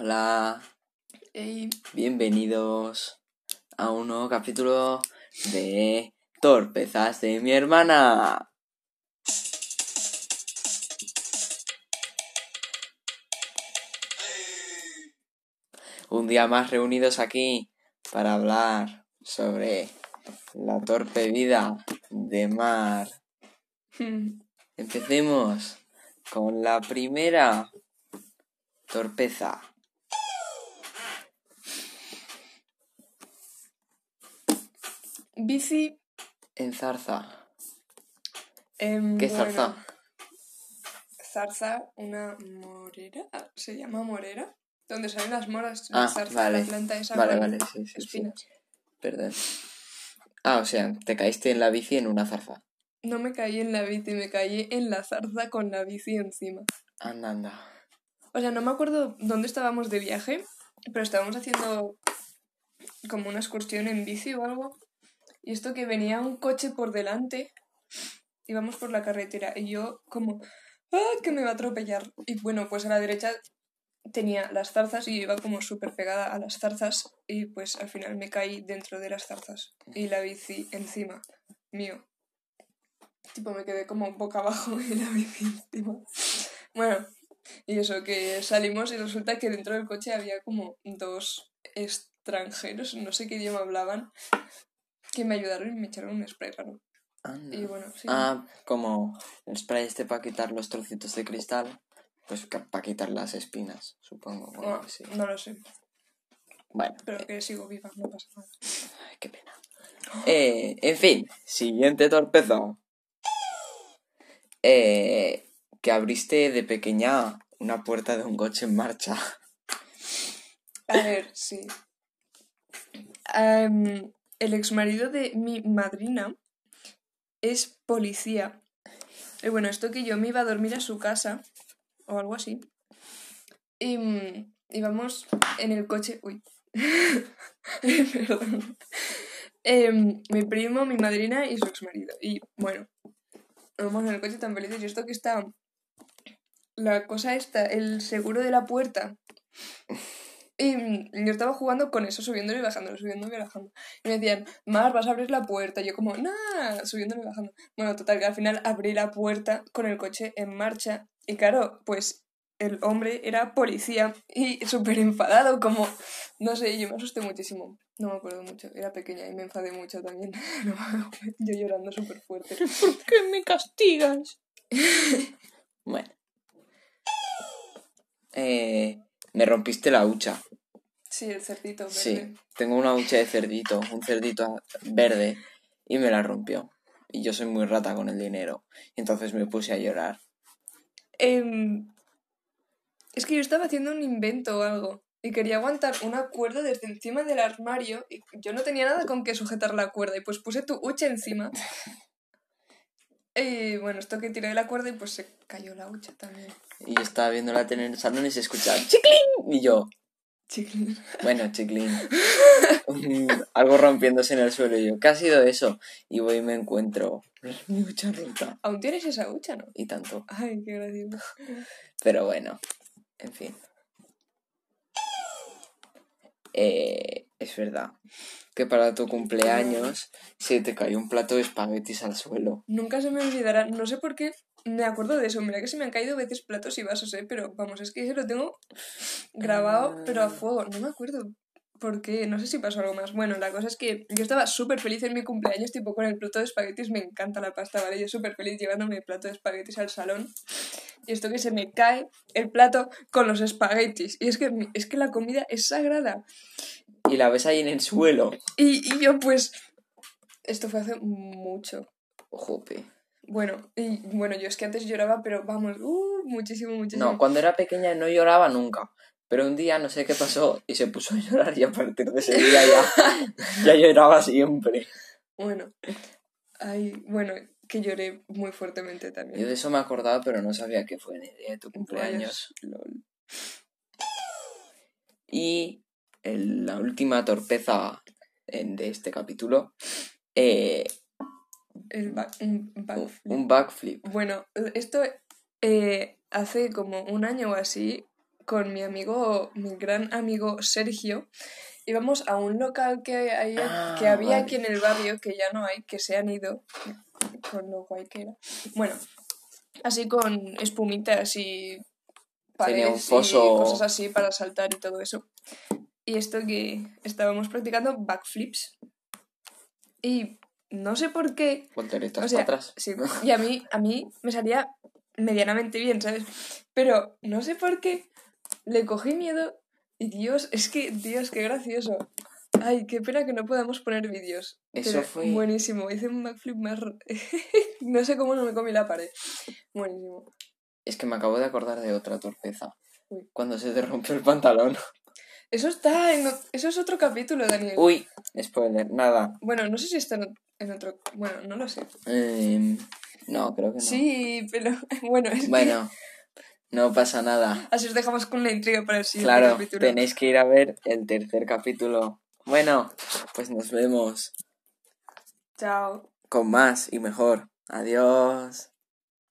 Hola, Ey, bienvenidos a un nuevo capítulo de Torpezas de mi hermana. Un día más reunidos aquí para hablar sobre la torpe vida de Mar. Empecemos con la primera torpeza. Bici. En zarza. em, ¿Qué bueno, zarza? Zarza, una morera. ¿Se llama morera? Donde salen las moras. Ah, la zarza, vale. la planta esa Vale, con vale, sí, sí. Perdón. Ah, o sea, te caíste en la bici en una zarza. No me caí en la bici, me caí en la zarza con la bici encima. Anda, anda. O sea, no me acuerdo dónde estábamos de viaje, pero estábamos haciendo como una excursión en bici o algo. Y esto que venía un coche por delante, íbamos por la carretera y yo como, ¡ah, que me va a atropellar! Y bueno, pues a la derecha tenía las zarzas y iba como súper pegada a las zarzas y pues al final me caí dentro de las zarzas y la bici encima mío. Tipo, me quedé como boca abajo y la bici encima. Bueno, y eso, que salimos y resulta que dentro del coche había como dos extranjeros, no sé qué idioma hablaban, que me ayudaron y me echaron un spray raro. Anda. Y bueno, sí. Ah, como el spray este para quitar los trocitos de cristal, pues para quitar las espinas, supongo. o algo no, lo sé, Bueno, pero que sigo viva, no pasa nada. ay, qué pena. Eh, en fin, siguiente torpeza. Eh, que abriste de pequeña una puerta de un coche en marcha. A ver, sí. Em, el exmarido de mi madrina es policía. Y bueno, esto que yo me iba a dormir a su casa, o algo así. Y mm, íbamos en el coche. Uy. Perdón. Em, mi primo, mi madrina y su exmarido. Y bueno, vamos en el coche tan felices. Y esto que está. La cosa esta, el seguro de la puerta. Y mm, yo estaba jugando con eso, subiéndolo y bajándolo, subiéndolo y bajando. Y me decían, Mar, vas a abrir la puerta. Y yo como, nada, subiéndolo y bajando. Bueno, total, que al final abrí la puerta con el coche en marcha. Y claro, pues el hombre era policía y súper enfadado, como, no sé, yo me asusté muchísimo. No me acuerdo mucho, era pequeña y me enfadé mucho también. No, yo llorando súper fuerte. ¿Por qué me castigas? bueno. Eh, me rompiste la hucha. Sí, el cerdito verde. Sí, tengo una hucha de cerdito, un cerdito verde, y me la rompió. Y yo soy muy rata con el dinero. Y entonces me puse a llorar. Em, es que yo estaba haciendo un invento o algo y quería aguantar una cuerda desde encima del armario y yo no tenía nada con que sujetar la cuerda y pues puse tu hucha encima. Y bueno, esto que tiré de la cuerda y pues se cayó la hucha también. Y yo estaba viendo la tele en el salón y se escuchaba ¡Chiclín! Y yo, Chicle. bueno, chiclín. Mm, Algo rompiéndose en el suelo. Y yo, ¿qué ha sido eso? Y voy y me encuentro mi hucha rota. Aún tienes esa hucha, ¿no? Y tanto. Ay, qué gracioso. Pero bueno, en fin. Eh, es verdad que para tu cumpleaños se te cayó un plato de espaguetis al suelo. Nunca se me olvidará, no sé por qué me acuerdo de eso. Mira que se me han caído veces platos y vasos, ¿eh? Pero vamos, es que eso lo tengo grabado, pero a fuego. No me acuerdo por qué, no sé si pasó algo más. Bueno, la cosa es que yo estaba súper feliz en mi cumpleaños, tipo con el plato de espaguetis. Me encanta la pasta, ¿vale? Yo súper feliz llevándome el plato de espaguetis al salón. Y esto que se me cae el plato con los espaguetis. Y es que, es que la comida es sagrada. Y la ves ahí en el suelo. Y, y yo, pues. Esto fue hace mucho. Jope. Bueno, y bueno, yo es que antes lloraba, pero vamos, uh, muchísimo, muchísimo. No, cuando era pequeña no lloraba nunca. Pero un día no sé qué pasó y se puso a llorar y a partir de ese día ya, ya lloraba siempre. Bueno, ay, bueno, que lloré muy fuertemente Yo también. de eso me acordaba, pero no sabía que fue en el día de tu cumpleaños. Lol. Y el- la última torpeza en- de este capítulo, eh, El un backflip. un backflip. Bueno, esto eh, hace como un año o así con mi amigo, mi gran amigo Sergio. Íbamos a un local que, hay, Ah, que había vale. aquí en el barrio, que ya no hay, que se han ido, con lo guay que era. Bueno, así con espumitas y Tenía un paredes foso. y cosas así para saltar y todo eso. Y esto que estábamos practicando backflips. Y no sé por qué Volteretas o sea, para atrás. sí, y a mí, a mí me salía medianamente bien, ¿sabes? Pero no sé por qué le cogí miedo y Dios, es que, Dios, qué gracioso. Ay, qué pena que no podamos poner vídeos. Eso Pero fue- Buenísimo, hice un backflip más... no sé cómo no me comí la pared. Buenísimo. Es que me acabo de acordar de otra torpeza. Uy. Cuando se te rompió el pantalón. Eso está en... Eso es otro capítulo, Daniel. Uy, spoiler, nada. Bueno, no sé si está en, en otro... Bueno, no lo sé. Em, no, creo que no. Sí, pero... Bueno, es que Bueno, no pasa nada. así os dejamos con la intriga para el siguiente Claro, capítulo. tenéis que ir a ver el tercer capítulo. Bueno, pues nos vemos Chao. con más y mejor. Adiós.